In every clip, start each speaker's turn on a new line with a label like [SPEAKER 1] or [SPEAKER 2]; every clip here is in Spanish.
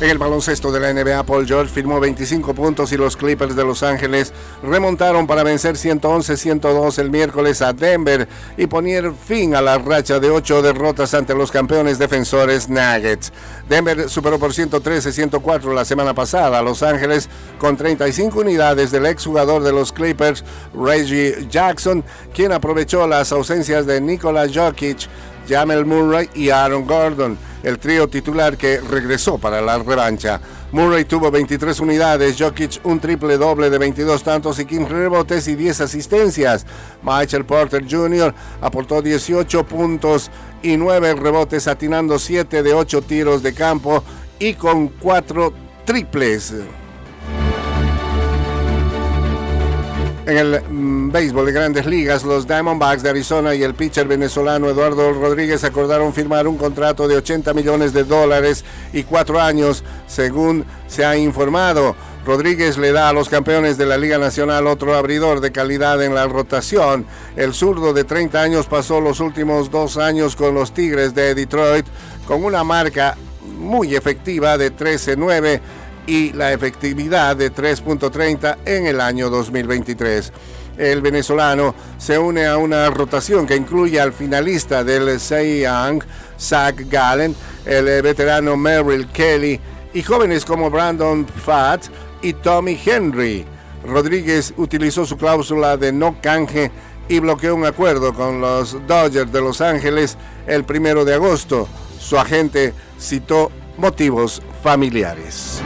[SPEAKER 1] En el baloncesto de la NBA, Paul George firmó 25 puntos y los Clippers de Los Ángeles remontaron para vencer 111-102 el miércoles a Denver y poner fin a la racha de ocho derrotas ante los campeones defensores Nuggets. Denver superó por 113-104 la semana pasada a Los Ángeles con 35 unidades del exjugador de los Clippers, Reggie Jackson, quien aprovechó las ausencias de Nikola Jokic, Jamel Murray y Aaron Gordon el trío titular que regresó para la revancha. Murray tuvo 23 unidades, Jokic un triple doble de 22 tantos y 15 rebotes y 10 asistencias. Michael Porter Jr. aportó 18 puntos y 9 rebotes, atinando 7 de 8 tiros de campo y con 4 triples. En el mm, béisbol de grandes ligas, los Diamondbacks de Arizona y el pitcher venezolano Eduardo Rodríguez acordaron firmar un contrato de 80 millones de dólares y cuatro años, según se ha informado. Rodríguez le da a los campeones de la Liga Nacional otro abridor de calidad en la rotación. El zurdo de 30 años pasó los últimos dos años con los Tigres de Detroit con una marca muy efectiva de 13-9 y la efectividad de 3.30 en el año 2023. El venezolano se une a una rotación que incluye al finalista del Young, Zach Gallen, el veterano Merrill Kelly y jóvenes como Brandon Fatt y Tommy Henry. Rodríguez utilizó su cláusula de no canje y bloqueó un acuerdo con los Dodgers de Los Ángeles el primero de agosto. Su agente citó motivos familiares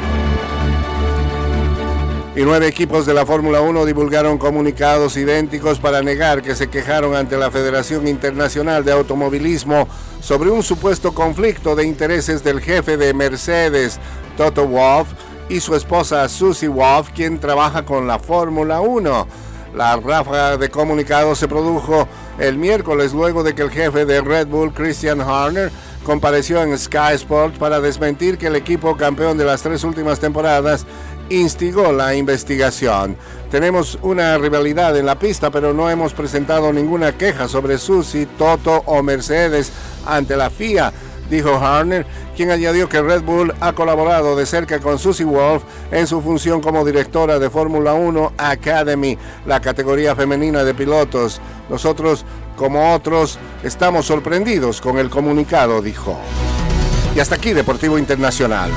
[SPEAKER 1] y nueve equipos de la Fórmula 1 divulgaron comunicados idénticos para negar que se quejaron ante la Federación Internacional de Automovilismo sobre un supuesto conflicto de intereses del jefe de Mercedes, Toto Wolff, y su esposa Susie Wolff, quien trabaja con la Fórmula 1. La ráfaga de comunicados se produjo el miércoles luego de que el jefe de Red Bull, Christian Horner, compareció en Sky Sports para desmentir que el equipo campeón de las tres últimas temporadas instigó la investigación. Tenemos una rivalidad en la pista, pero no hemos presentado ninguna queja sobre Susi, Toto o Mercedes ante la FIA, dijo Harner, quien añadió que Red Bull ha colaborado de cerca con Susie Wolf en su función como directora de Fórmula 1 Academy, la categoría femenina de pilotos. Nosotros, como otros, estamos sorprendidos con el comunicado, dijo. Y hasta aquí, Deportivo Internacional.